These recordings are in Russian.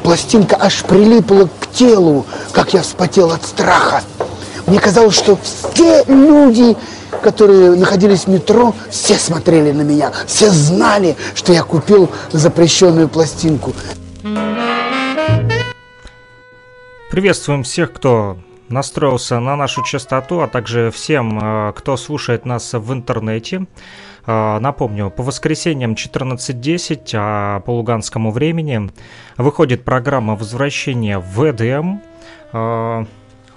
пластинка аж прилипла к телу, как я вспотел от страха. Мне казалось, что все люди, которые находились в метро, все смотрели на меня, все знали, что я купил запрещенную пластинку. Приветствуем всех, кто настроился на нашу частоту, а также всем, э, кто слушает нас в интернете. А, напомню, по воскресеньям 14.10 а по луганскому времени выходит программа возвращения в ЭДМ. А,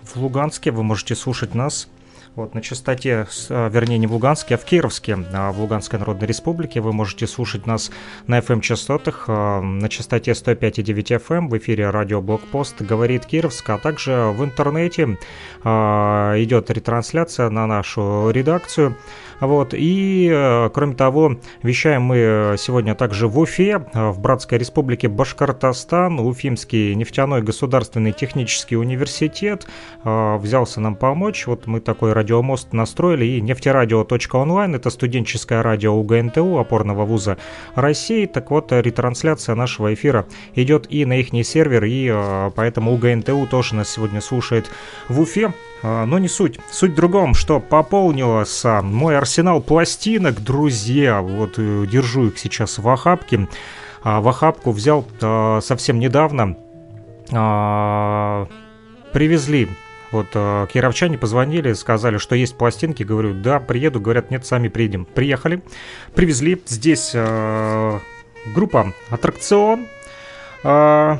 в Луганске вы можете слушать нас вот, на частоте, а, вернее, не в Луганске, а в Кировске, а в Луганской Народной Республике. Вы можете слушать нас на FM-частотах на частоте 105,9 FM в эфире радио Блокпост «Говорит Кировск», а также в интернете идет ретрансляция на нашу редакцию – вот. И, э, кроме того, вещаем мы сегодня также в Уфе, в Братской Республике Башкортостан. Уфимский нефтяной государственный технический университет взялся нам помочь. Вот мы такой радиомост настроили. И нефтерадио.онлайн, это студенческое радио УГНТУ, опорного вуза России. Так вот, ретрансляция нашего эфира идет и на их сервер, и поэтому УГНТУ тоже нас сегодня слушает в Уфе. А, но не суть. Суть в другом, что пополнился мой арсенал пластинок, друзья. Вот э, держу их сейчас в охапке. А, в охапку взял а, совсем недавно. Привезли вот э, кировчане позвонили, сказали, что есть пластинки. Говорю, да, приеду. Говорят, нет, сами приедем. Приехали, привезли. Здесь э, группа «Аттракцион». Э,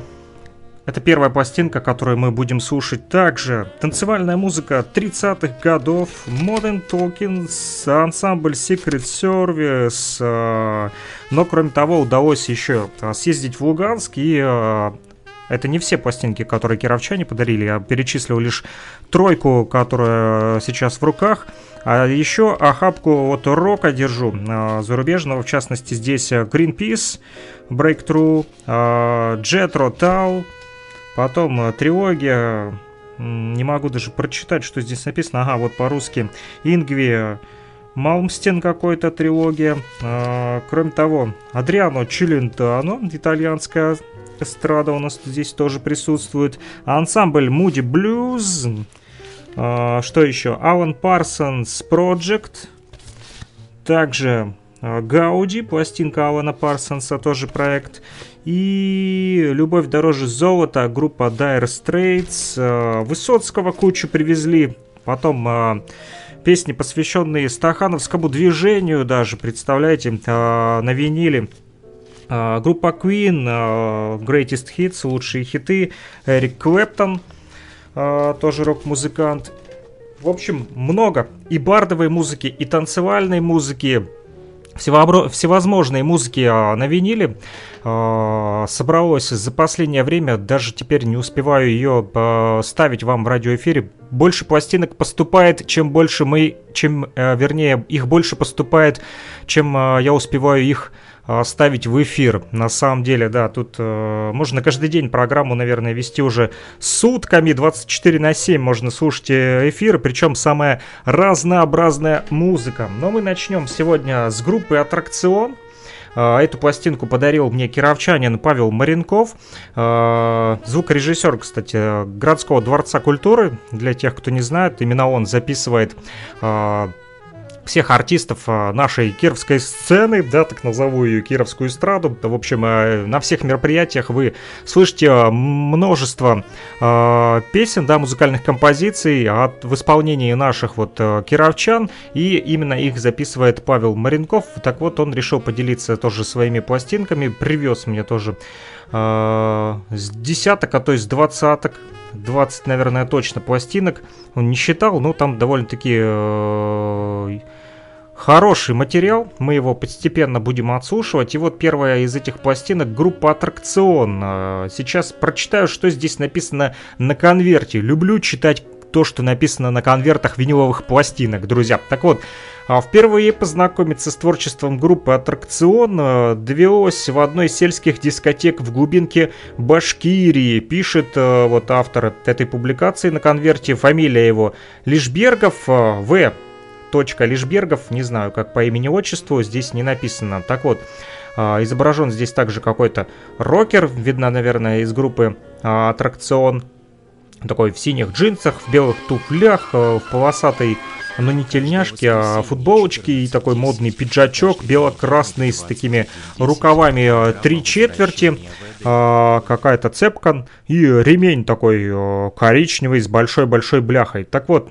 это первая пластинка, которую мы будем слушать также. Танцевальная музыка 30-х годов, Modern Talking, ансамбль Secret Service. Э, но, кроме того, удалось еще э, съездить в Луганск и э, это не все пластинки, которые кировчане подарили. Я перечислил лишь тройку, которая сейчас в руках. А еще охапку от рока держу зарубежного. В частности, здесь Greenpeace, Breakthrough, Jetro Tau, Потом э, трилогия, не могу даже прочитать, что здесь написано. Ага, вот по-русски. Ингви, Малмстен какой-то трилогия. Кроме того, Адриано Челентано, итальянская эстрада у нас здесь тоже присутствует. Ансамбль Moody Blues. А, что еще? Алан Парсонс Project. Также Гауди, пластинка Алана Парсонса, тоже проект. И «Любовь дороже золота», группа Dire Straits, э, Высоцкого кучу привезли, потом э, песни, посвященные стахановскому движению даже, представляете, на виниле. Группа Queen, Greatest Hits, лучшие хиты, Эрик Клэптон, тоже рок-музыкант. В общем, много и бардовой музыки, и танцевальной музыки, всевозможные музыки на виниле. А, собралось за последнее время, даже теперь не успеваю ее а, ставить вам в радиоэфире. Больше пластинок поступает, чем больше мы, чем, э, вернее, их больше поступает, чем а, я успеваю их ставить в эфир. На самом деле, да, тут э, можно каждый день программу, наверное, вести уже сутками, 24 на 7 можно слушать э, эфир, причем самая разнообразная музыка. Но мы начнем сегодня с группы «Аттракцион». Э, эту пластинку подарил мне кировчанин Павел Маренков, э, звукорежиссер, кстати, городского дворца культуры. Для тех, кто не знает, именно он записывает э, всех артистов а, нашей кировской сцены, да, так назову ее кировскую эстраду. В общем, э, на всех мероприятиях вы слышите а, множество э, песен, да, музыкальных композиций от, в исполнении наших вот кировчан, и именно их записывает Павел Маренков. Так вот, он решил поделиться тоже своими пластинками, привез мне тоже э, с десяток, а то есть двадцаток 20, наверное, точно пластинок. Он не считал, но там довольно-таки э, хороший материал. Мы его постепенно будем отслушивать. И вот первая из этих пластинок группа «Аттракцион». Э, сейчас прочитаю, что здесь написано на конверте. Люблю читать то, что написано на конвертах виниловых пластинок, друзья. Так вот, а впервые познакомиться с творчеством группы «Аттракцион» э, довелось в одной из сельских дискотек в глубинке Башкирии. Пишет вот автор этой публикации на конверте, фамилия его Лишбергов, э, В. Лишбергов, не знаю, как по имени-отчеству, здесь не написано. Так вот, изображен здесь также какой-то рокер, видно, наверное, из группы «Аттракцион», такой в синих джинсах, в белых туфлях, в полосатой но не тельняшки, а футболочки и такой модный пиджачок бело-красный с такими рукавами три четверти, какая-то цепка и ремень такой коричневый с большой-большой бляхой. Так вот,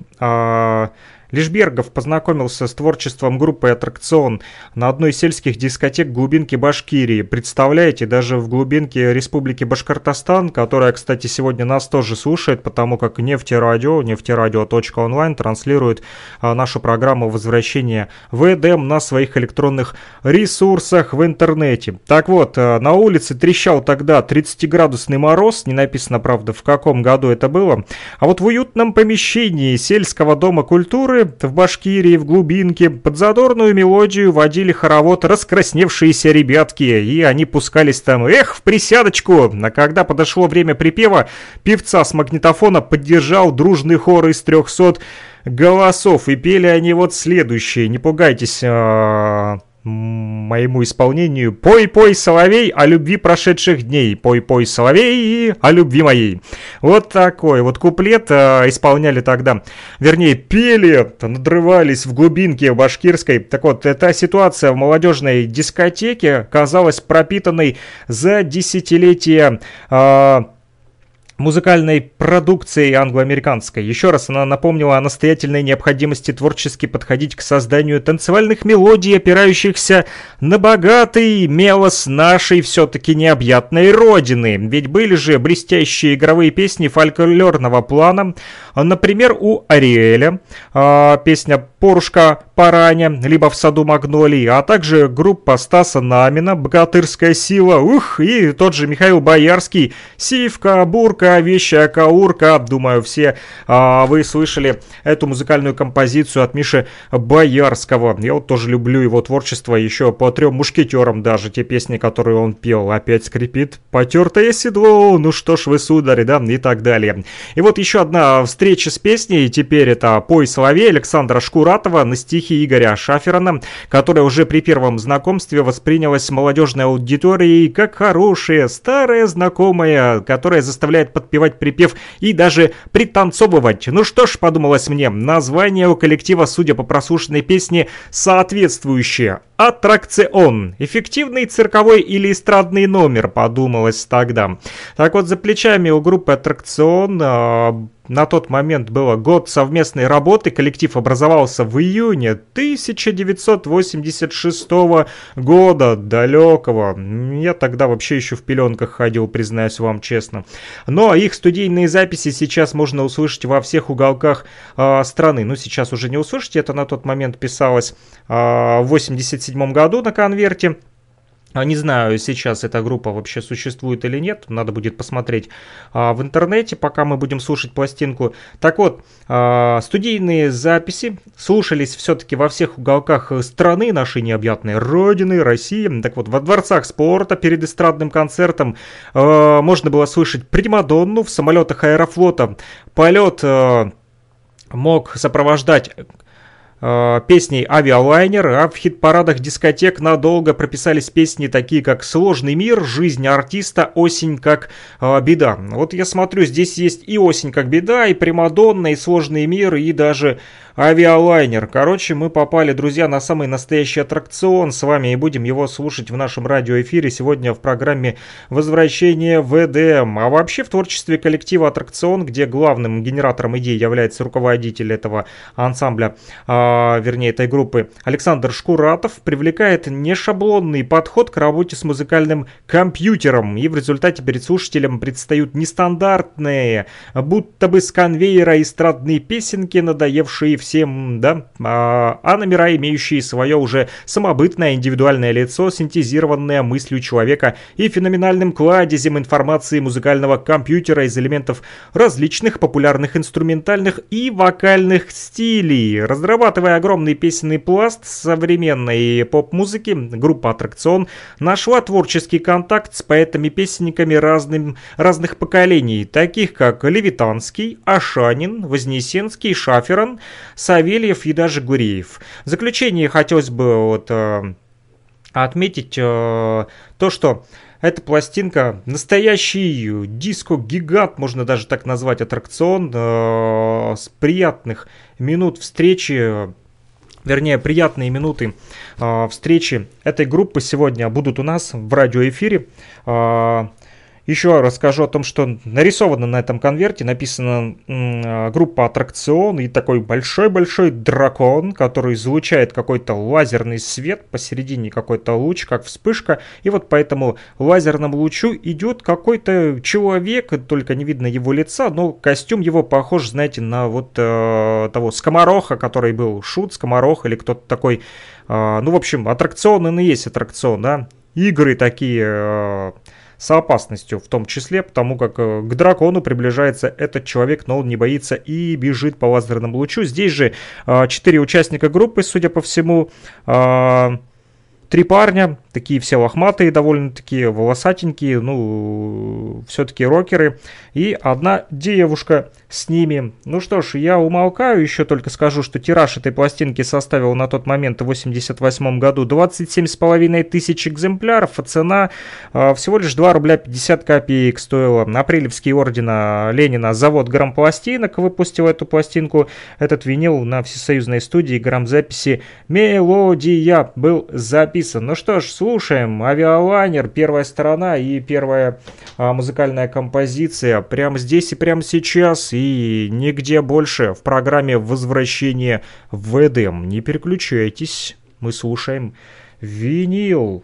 Лишбергов познакомился с творчеством группы «Аттракцион» на одной из сельских дискотек глубинки Башкирии. Представляете, даже в глубинке Республики Башкортостан, которая, кстати, сегодня нас тоже слушает, потому как нефтерадио, нефтерадио.онлайн транслирует а, нашу программу возвращения в Эдем на своих электронных ресурсах в интернете. Так вот, а, на улице трещал тогда 30-градусный мороз, не написано, правда, в каком году это было, а вот в уютном помещении сельского дома культуры в Башкирии, в глубинке, под задорную мелодию водили хоровод раскрасневшиеся ребятки, и они пускались там, эх, в присядочку. А когда подошло время припева, певца с магнитофона поддержал дружный хор из трехсот голосов, и пели они вот следующие, не пугайтесь, а, моему исполнению «Пой-пой, соловей, о любви прошедших дней, пой-пой, соловей, о любви моей». Вот такой вот куплет э, исполняли тогда, вернее, пели, надрывались в глубинке башкирской. Так вот, эта ситуация в молодежной дискотеке казалась пропитанной за десятилетия э, музыкальной продукцией англоамериканской. Еще раз она напомнила о настоятельной необходимости творчески подходить к созданию танцевальных мелодий, опирающихся на богатый мелос нашей все-таки необъятной родины. Ведь были же блестящие игровые песни фольклорного плана, например, у Ариэля, э, песня «Порушка Параня», либо «В саду Магнолии», а также группа Стаса Намина «Богатырская сила», ух, и тот же Михаил Боярский «Сивка», «Бурка», «Вещая каурка». Думаю, все а, вы слышали эту музыкальную композицию от Миши Боярского. Я вот тоже люблю его творчество еще по трем мушкетерам даже. Те песни, которые он пел, опять скрипит потертое седло, ну что ж вы, сударь, да, и так далее. И вот еще одна встреча с песней, теперь это «Пой соловей» Александра Шкуратова на стихи Игоря Шаферона, которая уже при первом знакомстве воспринялась молодежной аудиторией как хорошая, старая знакомая, которая заставляет подпевать припев и даже пританцовывать. Ну что ж, подумалось мне, название у коллектива, судя по прослушанной песне, соответствующее. Аттракцион. Эффективный цирковой или эстрадный номер, подумалось тогда. Так вот, за плечами у группы Аттракцион а, на тот момент было год совместной работы, коллектив образовался в июне 1986 года, далекого. Я тогда вообще еще в пеленках ходил, признаюсь вам честно. Но их студийные записи сейчас можно услышать во всех уголках э, страны. Ну, сейчас уже не услышите, это на тот момент писалось э, в 87 году на конверте. а, не знаю, сейчас эта группа вообще существует или нет, надо будет посмотреть а, в интернете, пока мы будем слушать пластинку. Так вот, а, студийные записи слушались все-таки во всех уголках страны нашей необъятной родины, России. Так вот, во дворцах спорта перед эстрадным концертом можно было слышать Примадонну в самолетах аэрофлота. Полет мог сопровождать песней «Авиалайнер», а в хит-парадах дискотек надолго прописались песни такие, как «Сложный мир», «Жизнь артиста», «Осень как э, беда». Вот я смотрю, здесь есть и «Осень как беда», и «Примадонна», и «Сложный мир», и даже авиалайнер. Короче, мы попали, друзья, на самый настоящий аттракцион с вами и будем его слушать в нашем радиоэфире сегодня в программе «Возвращение в ЭДМ». А вообще в творчестве коллектива «Аттракцион», где главным генератором идей является руководитель этого ансамбля, а, вернее этой группы, Александр Шкуратов, привлекает нешаблонный подход к работе с музыкальным компьютером. И в результате перед слушателем предстают нестандартные, будто бы с конвейера эстрадные песенки, надоевшие всем, да, а, а номера, имеющие свое уже самобытное индивидуальное лицо, синтезированное мыслью человека и феноменальным кладезем информации музыкального компьютера из элементов различных популярных инструментальных и вокальных стилей. Разрабатывая огромный песенный пласт современной поп-музыки, группа «Аттракцион» нашла творческий контакт с поэтами-песенниками разным, разных поколений, таких как Левитанский, Ашанин, Вознесенский, Шаферан, Савельев и даже Гуреев. В заключение хотелось бы вот, э, отметить э, то, что эта пластинка настоящий диско-гигант, можно даже так назвать, аттракцион э, с приятных минут встречи вернее, приятные минуты э, встречи этой группы сегодня будут у нас в радиоэфире. Э, еще расскажу о том, что нарисовано на этом конверте, написана м, группа аттракцион и такой большой-большой дракон, который излучает какой-то лазерный свет, посередине какой-то луч, как вспышка, и вот по этому лазерному лучу идет какой-то человек, только не видно его лица, но костюм его похож, знаете, на вот э, того скомороха, который был шут, скоморох или кто-то такой, э, ну, в общем, аттракцион, он и есть аттракцион, да, игры такие... Э, с опасностью в том числе, потому как э, к дракону приближается этот человек, но он не боится и бежит по лазерному лучу. Здесь же э, четыре участника группы, судя по всему, э, три парня, такие все лохматые, довольно-таки волосатенькие, ну, все-таки рокеры, и одна девушка с ними. Ну что ж, я умолкаю, еще только скажу, что тираж этой пластинки составил на тот момент в 88 году 27,5 тысяч экземпляров, а цена э, всего лишь 2 рубля 50 копеек стоила. Апрелевский ордена Ленина завод грампластинок выпустил эту пластинку. Этот винил на всесоюзной студии грамзаписи «Мелодия» был записан. Ну что ж, слушаем. Авиалайнер, первая сторона и первая а, музыкальная композиция прямо здесь и прямо сейчас. И нигде больше в программе «Возвращение в Эдем». Не переключайтесь, мы слушаем винил.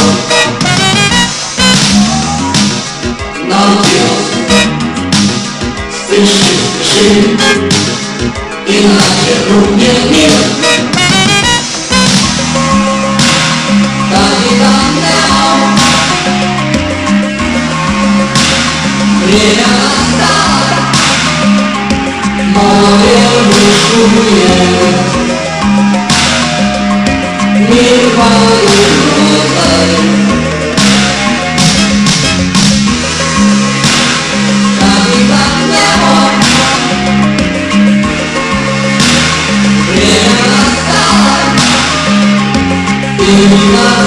мир И наверху мне мир Время настало, море вышумует, мир поет. You.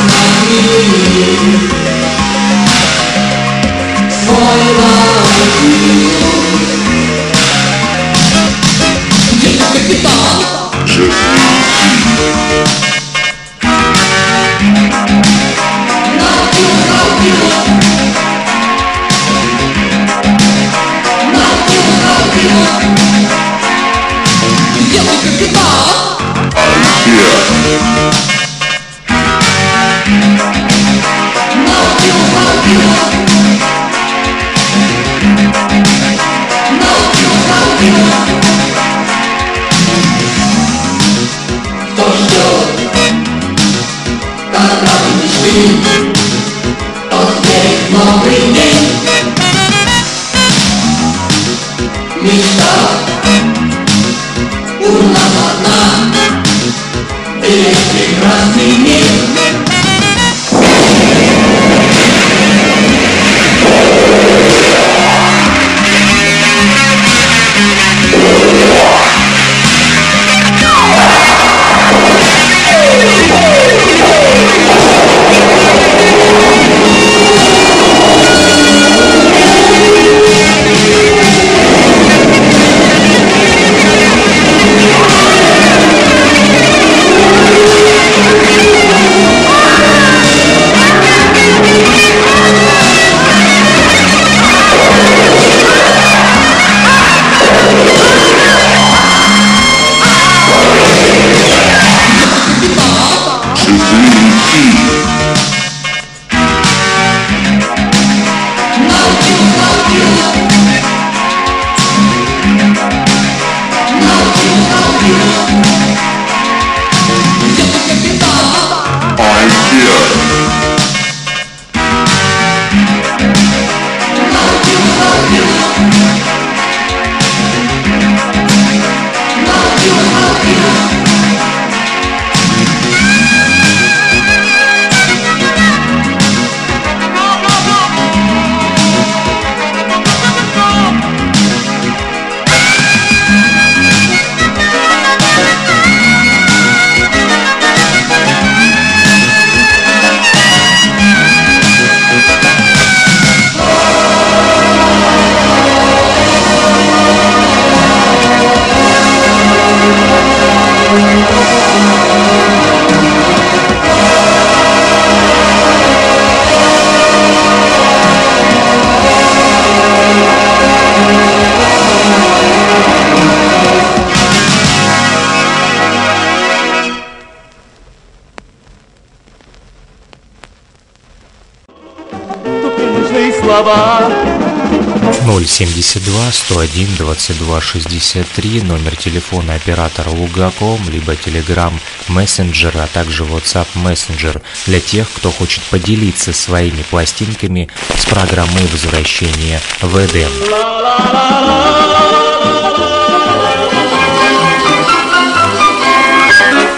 072 101 22 63, номер телефона оператора Лугаком, либо Telegram Messenger, а также WhatsApp Messenger для тех, кто хочет поделиться своими пластинками с программой возвращения в Эдем.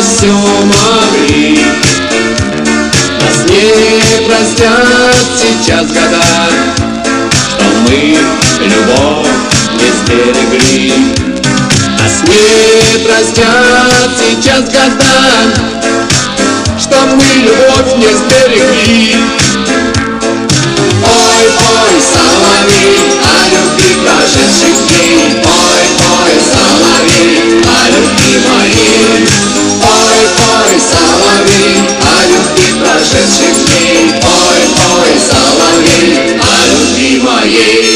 Все могли. Нас не простят сейчас года, Что мы любовь не сберегли. Нас не простят сейчас года, Что мы любовь не сберегли. Ой, ой, соловей, о любви прошедших дней. Ой, ой, соловей, о любви моей. Соловей, любви прошедших дней. Ой, ой, соловей, о любви моей.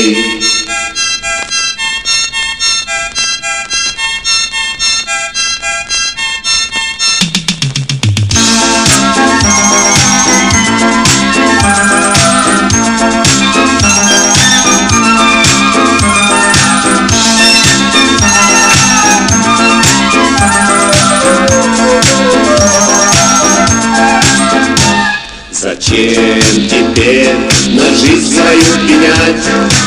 Зачем теперь на жизнь свою пенять,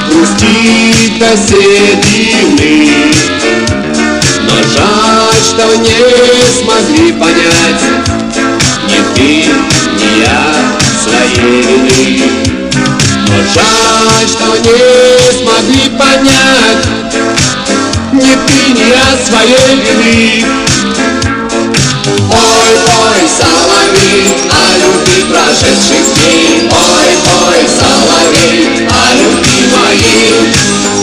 Грустить до седины? Но жаль, что не смогли понять Ни ты, ни я своей вины. Но жаль, что не смогли понять Ни ты, ни я своей вины. Ой, ой, соловей, любви прошедших дней. Ой, ой, соловей, о любви моей.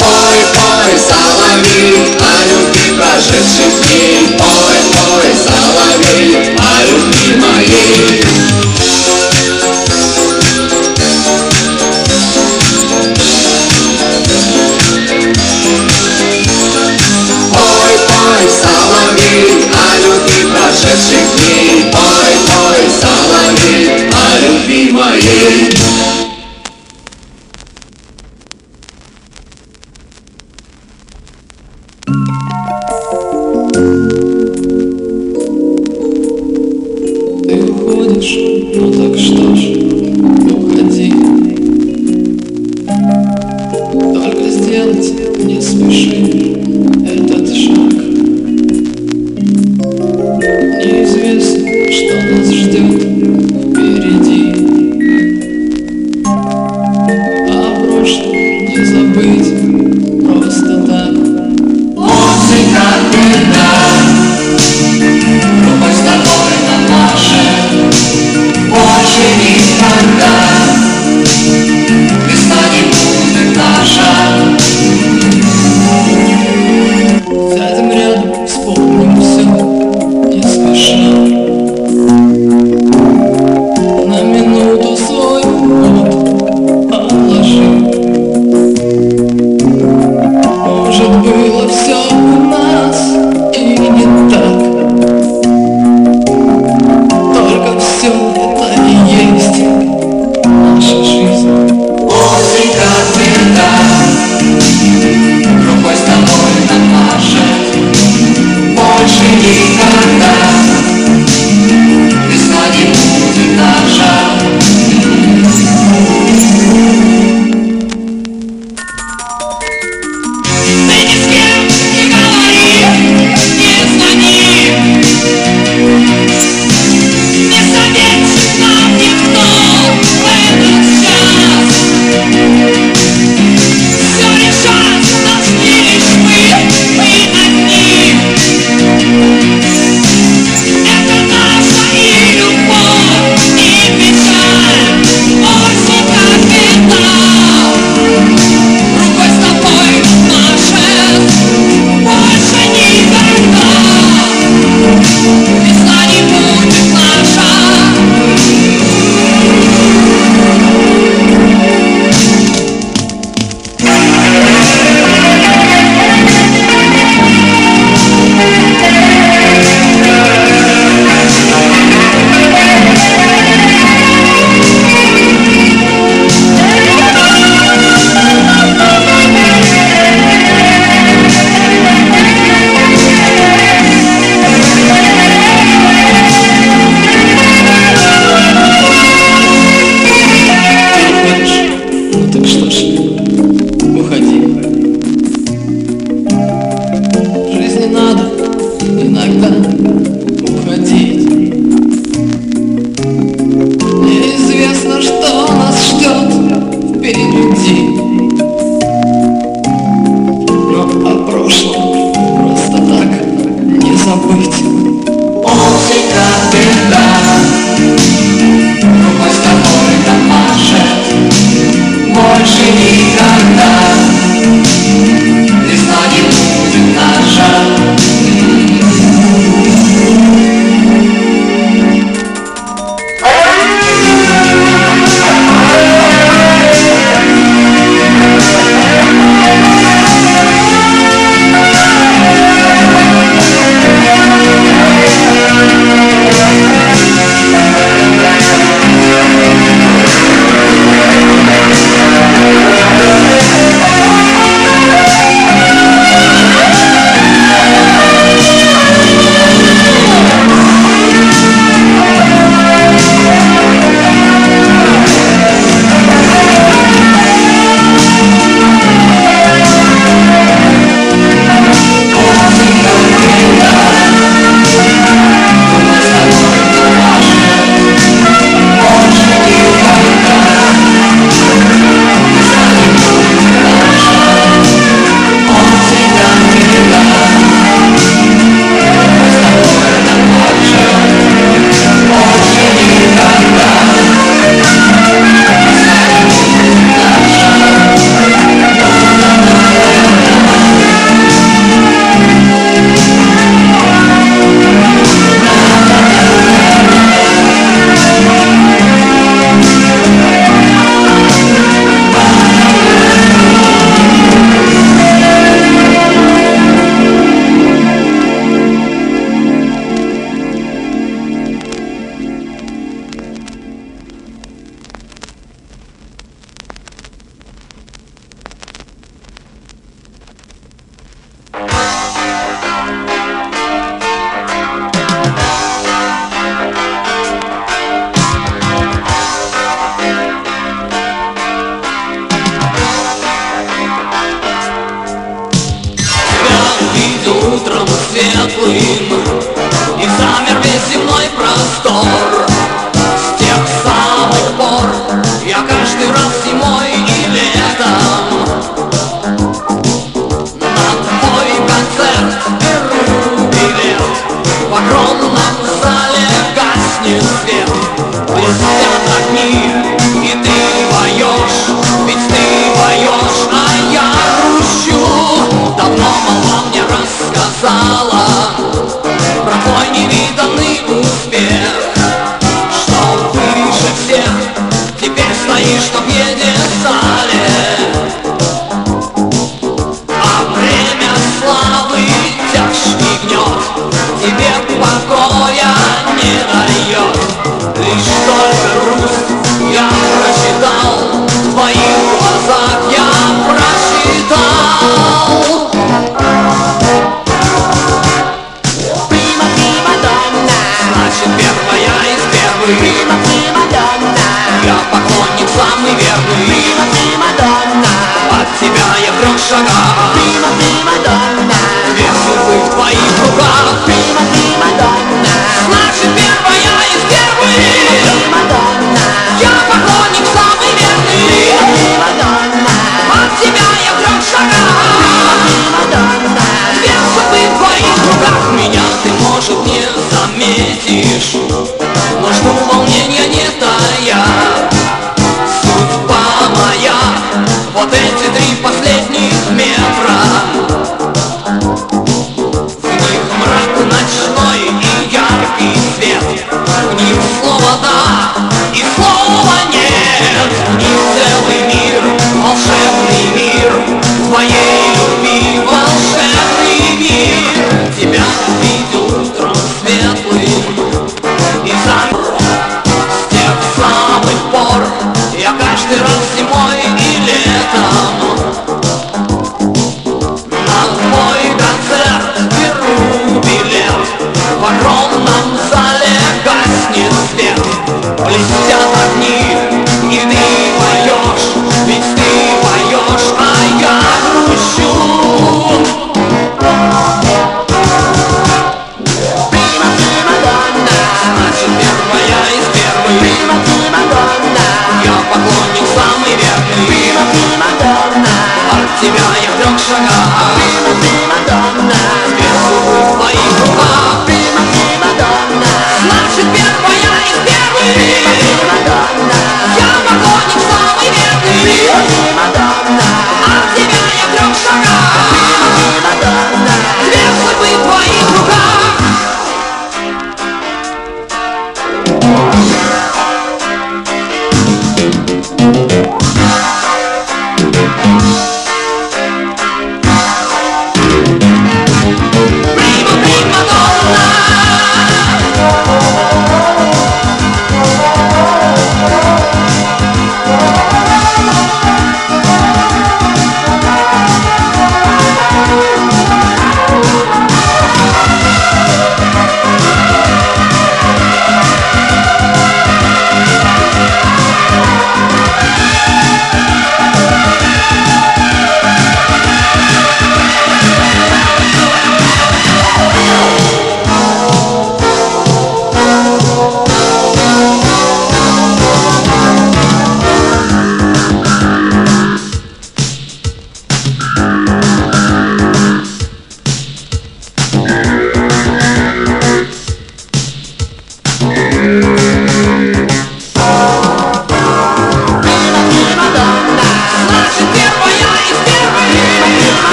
Ой, ой, соловей, о любви прошедших дней. Ой, ой, соловей, о любви моей. ж, ну так что ж.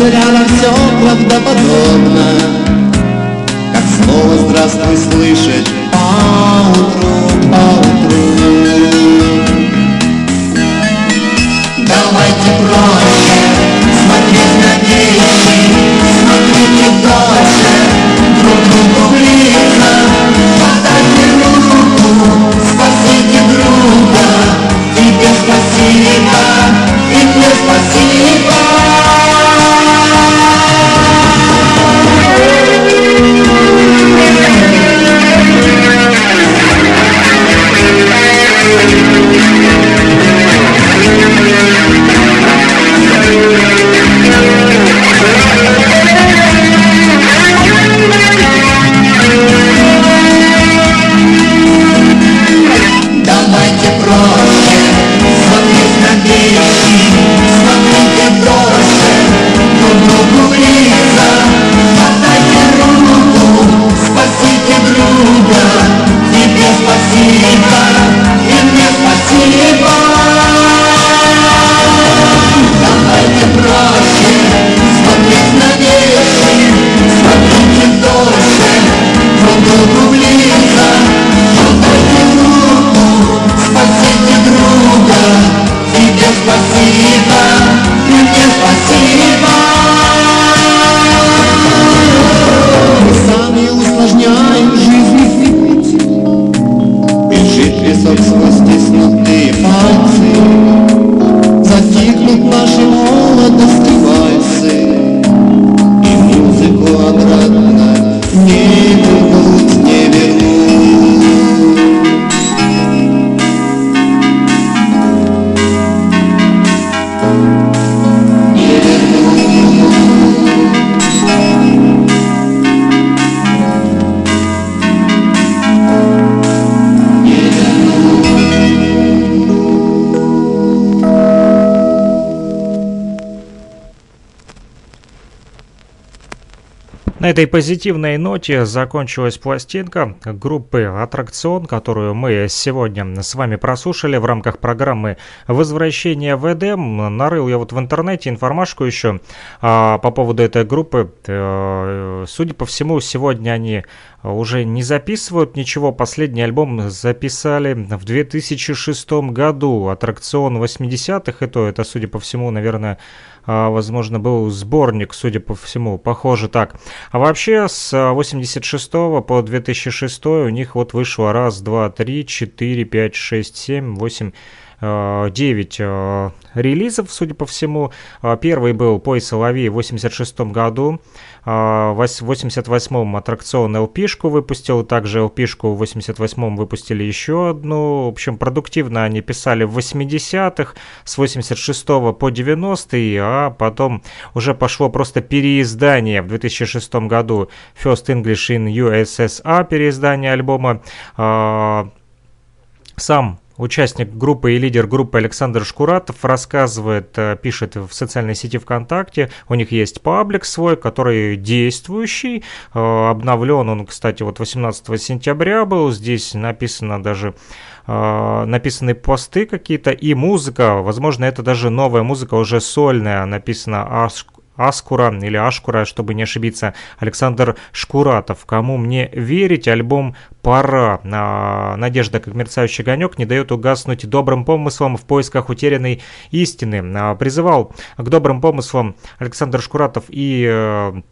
Рядом, все правдоподобно Как слово «здравствуй» слышать этой позитивной ноте закончилась пластинка группы «Аттракцион», которую мы сегодня с вами прослушали в рамках программы «Возвращение в Эдем». Нарыл я вот в интернете информашку еще а, по поводу этой группы. Э, Судя по всему, сегодня они уже не записывают ничего. Последний альбом записали в 2006 году. «Аттракцион 80-х», и то это, судя по всему, наверное, а, возможно, был сборник, судя по всему, похоже так. А вообще с 86 по 2006 у них вот вышло раз, два, три, четыре, пять, шесть, семь, восемь 9 э, релизов, судя по всему. Первый был «Пой, соловей» в 86 году. Э, В 88-м аттракцион LP-шку выпустил, также LP-шку в 88-м выпустили еще одну. В общем, продуктивно они писали в 80-х, с 86 по 90 а потом уже пошло просто переиздание в 2006 году First English in USSR, переиздание альбома. А, Сам Участник группы и лидер группы Александр Шкуратов рассказывает, э, пишет в социальной сети ВКонтакте, у них есть паблик свой, который действующий, э, обновлен он, кстати, вот 18 сентября был, здесь написано даже э, написаны посты какие-то и музыка, возможно, это даже новая музыка, уже сольная, написано Аш- Аскура или Ашкура, чтобы не ошибиться, Александр Шкуратов. Кому мне верить, альбом «Пора». А, Надежда, как мерцающий огонек, не дает угаснуть добрым помыслам в поисках утерянной истины. А, Призывал к добрым помыслам Александр Шкуратов и э,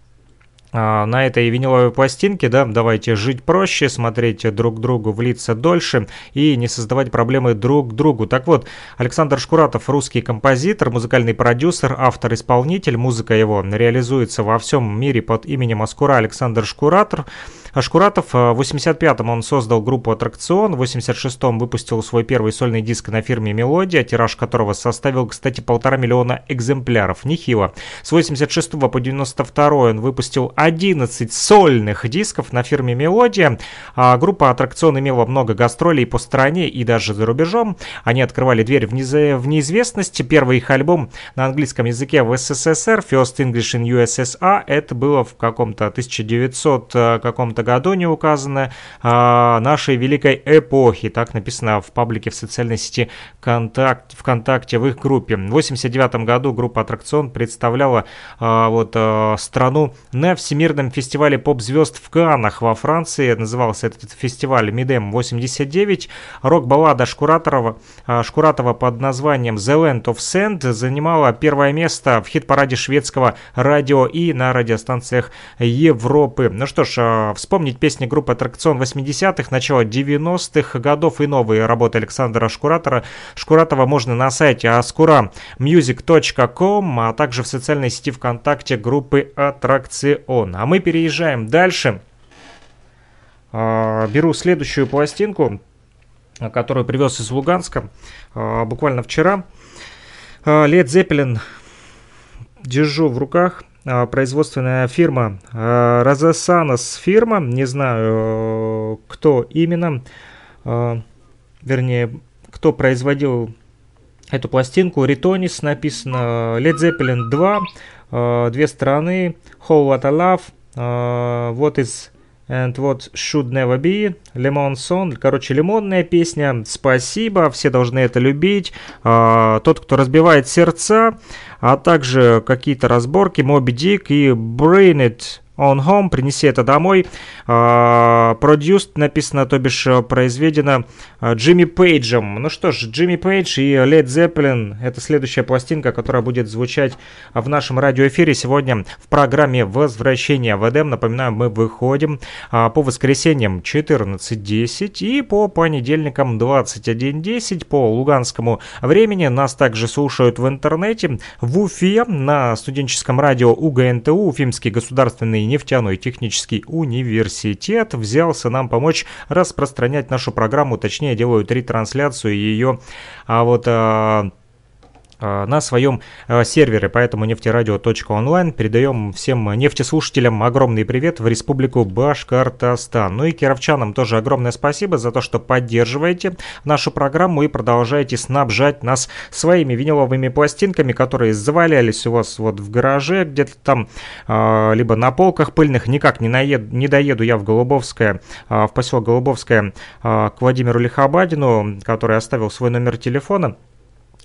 на этой виниловой пластинке, да, давайте жить проще, смотреть друг другу в лица дольше и не создавать проблемы друг другу. Так вот, Александр Шкуратов, русский композитор, музыкальный продюсер, автор-исполнитель, музыка его реализуется во всем мире под именем Аскура Александр Шкуратор. А Шкуратов э, в 85-м он создал группу «Аттракцион», в 86-м выпустил свой первый сольный диск на фирме «Мелодия», тираж которого составил, кстати, полтора миллиона экземпляров. Нехило. С 86 по 92 он выпустил 11 сольных дисков на фирме «Мелодия». А группа «Аттракцион» имела много гастролей по стране и даже за рубежом. Они открывали дверь в, незе- в неизвестность. Первый их альбом на английском языке в СССР, First English in USSR, это было в каком-то 1900 э, каком-то году, не указано, а, нашей великой эпохи. Так написано в паблике в социальной сети Контакт, ВКонтакте в их группе. В 89 году группа «Аттракцион» представляла а, вот, а, страну на Всемирном фестивале поп-звезд в Каннах во Франции. Назывался этот фестиваль Мидем 89. Рок-баллада Шкураторова, а, Шкуратова под названием The Land of Sand занимала первое место в хит-параде шведского радио и на радиостанциях Европы. Ну что ж, а, вспомнить песни группы «Аттракцион» 80-х, начала 90-х годов и новые работы Александра Шкуратора. Шкуратова можно на сайте askuramusic.com, а также в социальной сети ВКонтакте группы «Аттракцион». А мы переезжаем дальше. А, Беру следующую пластинку, а, которую привез из Луганска а, буквально вчера. Лед Зеппелин держу в руках. А, Производственная фирма а, Розасанос фирма, не знаю, кто именно, а, вернее, кто производил эту пластинку. Ритонис написано Led Zeppelin 2, э, две стороны, Whole Lotta Love, э, What is And what should never be, Lemon Song, короче, лимонная песня, спасибо, все должны это любить, А, тот, кто разбивает сердца, а также какие-то разборки, Моби Дик и Bring It On Home, принеси это домой. А, Produced написано, то бишь э, произведено а, Джимми Пейджем. Ну что ж, Джимми Пейдж и Led Zeppelin – это следующая пластинка, которая будет звучать в нашем радиоэфире сегодня в программе «Возвращение в Эдем». Напоминаю, мы выходим а, по воскресеньям 14.10 и по понедельникам 21.10 по луганскому времени. Нас также слушают в интернете в Уфе на студенческом радио УГНТУ, Уфимский государственный нефтяной технический университет взялся нам помочь распространять нашу программу, точнее делают ретрансляцию ее, а вот а, на своем а, сервере, поэтому нефтерадио.онлайн передаем всем нефтеслушателям огромный привет в республику Башкортостан. Ну и кировчанам тоже огромное спасибо за то, что поддерживаете нашу программу и продолжаете снабжать нас своими виниловыми пластинками, которые завалялись у вас вот в гараже, где-то там, а, либо на полках пыльных, никак не, наед, не доеду я в Голубовское, в поселок Голубовское к Владимиру Лихобадину, который оставил свой номер телефона.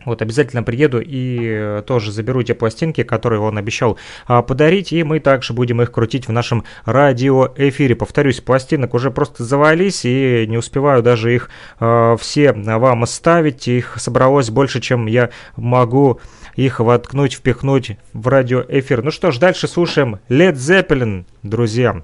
Вот, обязательно приеду и э, тоже заберу те пластинки, которые он обещал а, подарить, и мы также будем их крутить в нашем радиоэфире. Повторюсь, пластинок уже просто завались, и не успеваю даже их а, все вам оставить. Их собралось больше, чем я могу их воткнуть, впихнуть в радиоэфир. Ну что ж, дальше слушаем Led Zeppelin, друзья.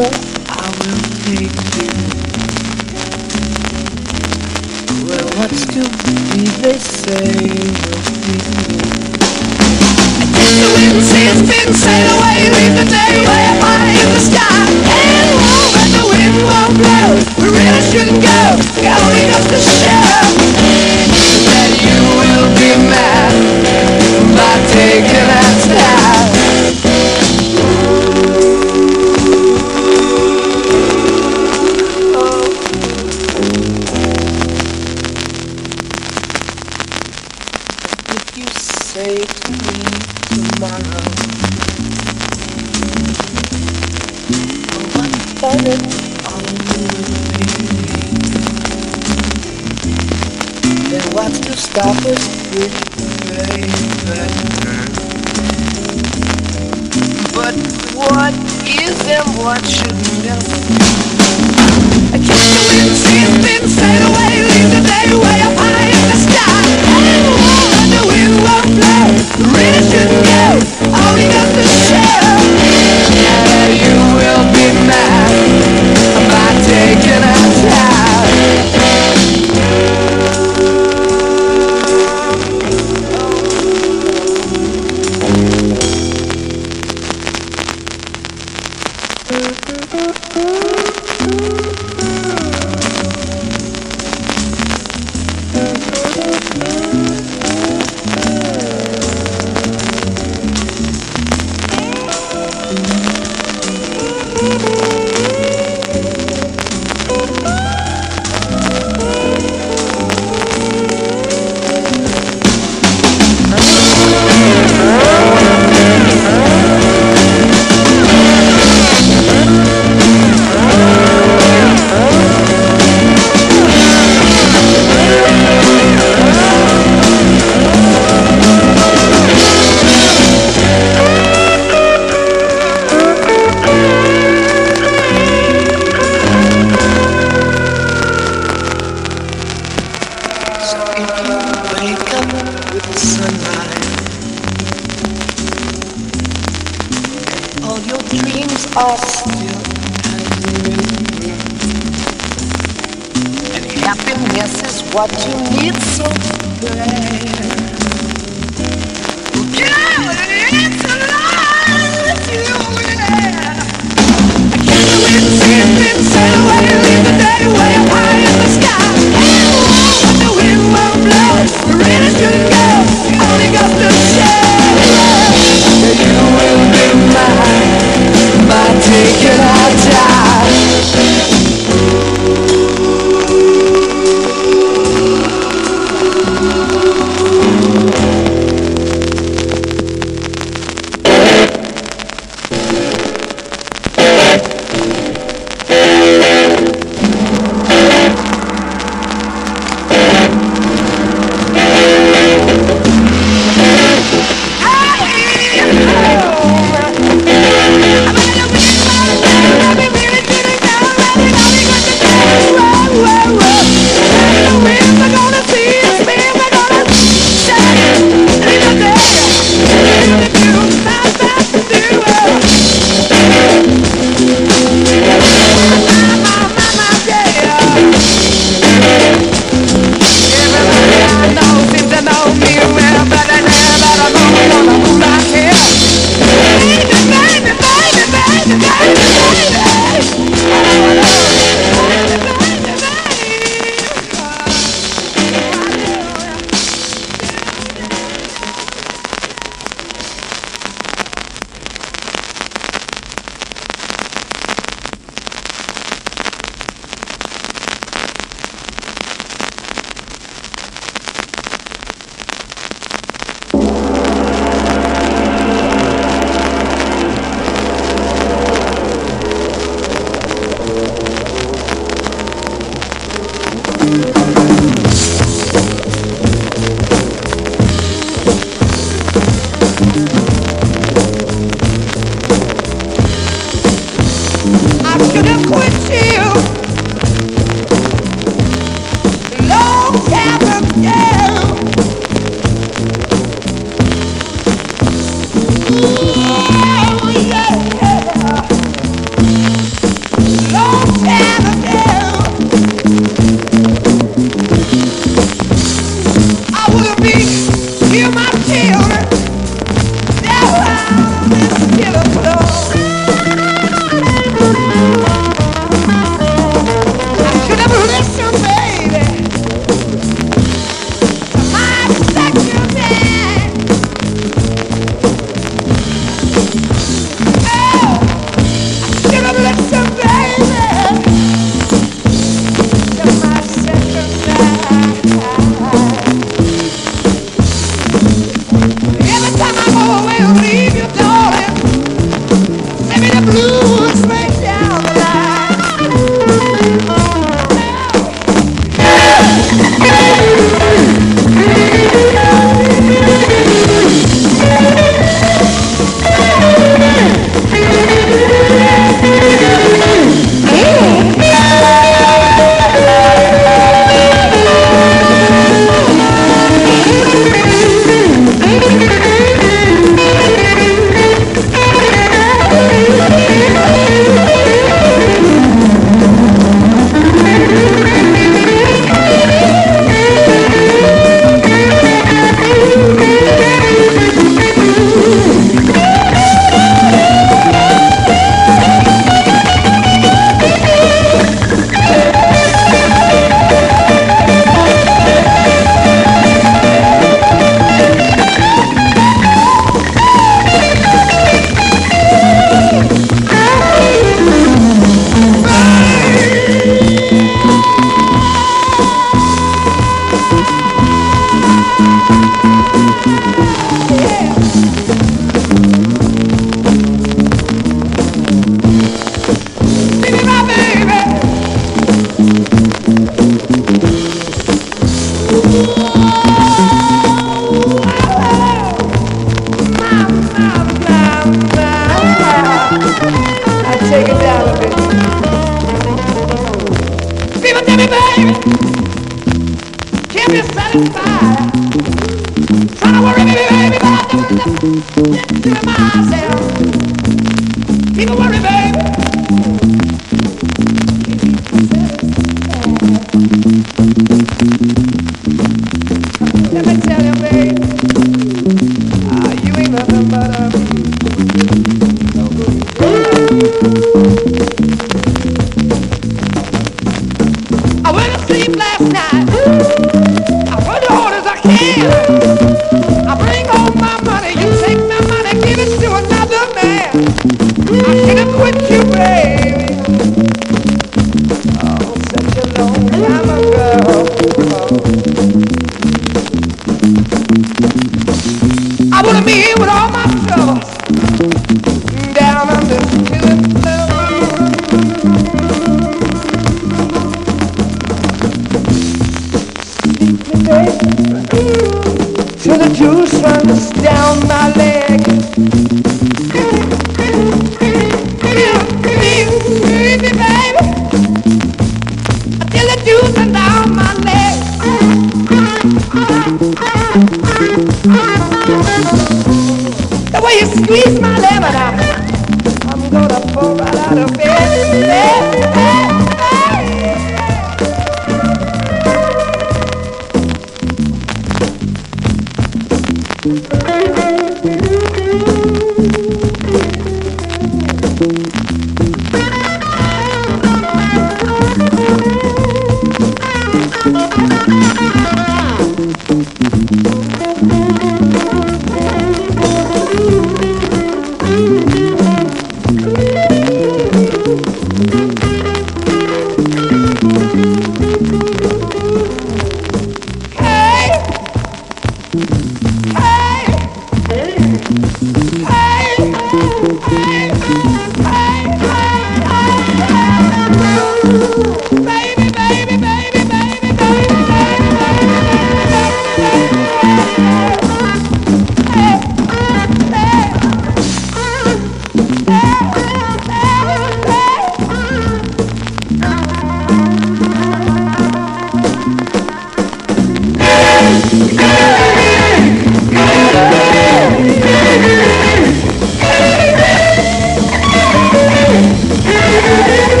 I will take you. Where what's to be, they say, will be. I Take the wind, see it spin, sail away, leave the day way up high in the sky. And whoa, but the wind won't blow. We really shouldn't go, going up the show. That you will be mad by taking that step.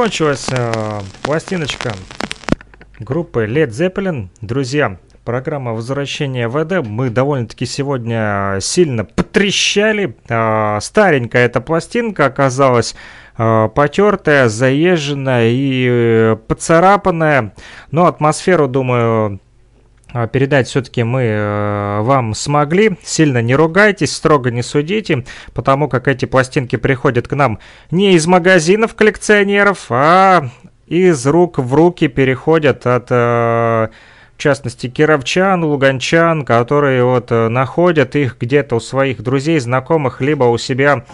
Закончилась э, пластиночка группы Led Zeppelin. Друзья, программа «Возвращение ВД». Мы довольно-таки сегодня сильно потрещали. Э, старенькая эта пластинка оказалась э, потертая, заезженная и э, поцарапанная. Но атмосферу, думаю, передать все-таки мы э, вам смогли. Сильно не ругайтесь, строго не судите, потому как эти пластинки приходят к нам не из магазинов коллекционеров, а из рук в руки переходят от, э, в частности, кировчан, луганчан, которые вот э, находят их где-то у своих друзей, знакомых, либо у себя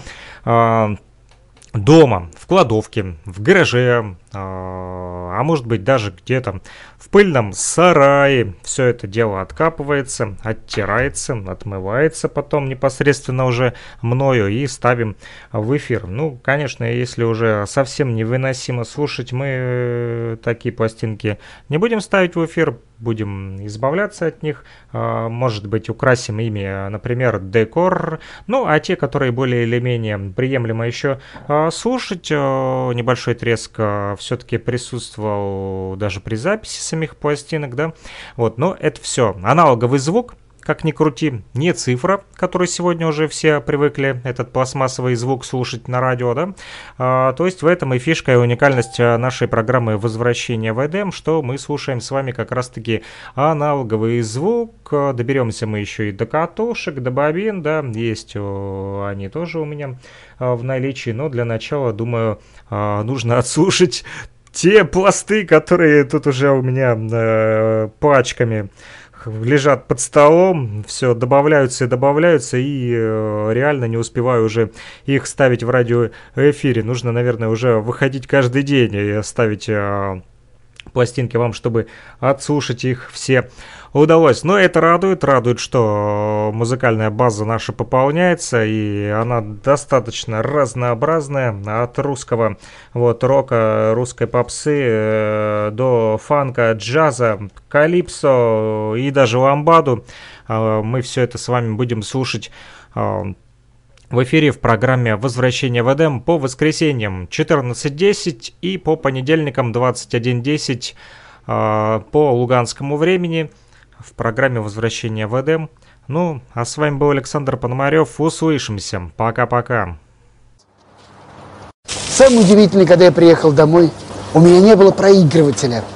дома, в кладовке, в гараже, а может быть даже где-то в пыльном сарае. Все это дело откапывается, оттирается, отмывается потом непосредственно уже мною и ставим в эфир. Ну, конечно, если уже совсем невыносимо слушать, мы э, такие пластинки не будем ставить в эфир, будем избавляться от них, а, может быть, украсим ими, например, декор, ну, а те, которые более или менее приемлемо еще а, слушать, а, небольшой треск все-таки присутствовал даже при записи самих пластинок, да, вот, но это все аналоговый звук, как ни крути, не цифра, которой сегодня уже все привыкли, этот пластмассовый звук слушать на радио, да. А, то есть в этом и фишка и уникальность а, нашей программы «Возвращение в Эдем», что мы слушаем с вами как раз-таки аналоговый звук. Доберемся мы еще и до катушек, до бобин, да, есть они тоже у меня в наличии, но для начала, думаю, нужно отслушать те пласты, которые тут уже у меня э, пачками лежат под столом, все добавляются и добавляются, и э, реально не успеваю уже их ставить в радиоэфире. Нужно, наверное, уже выходить каждый день и ставить э, пластинки вам, чтобы отслушать их все удалось. Но это радует, радует, что музыкальная база наша пополняется, и она достаточно разнообразная, от русского вот рока, русской попсы э, до фанка, джаза, калипсо и даже ламбаду. Э, мы все это с вами будем слушать э, в эфире в программе «Возвращение в Эдем» по воскресеньям 14.10 и по понедельникам 21.10 э, по луганскому времени – в программе «Возвращение в Эдем». Ну, а с вами был Александр Пономарев. Услышимся. Пока-пока. Самое удивительное, когда я приехал домой, у меня не было проигрывателя –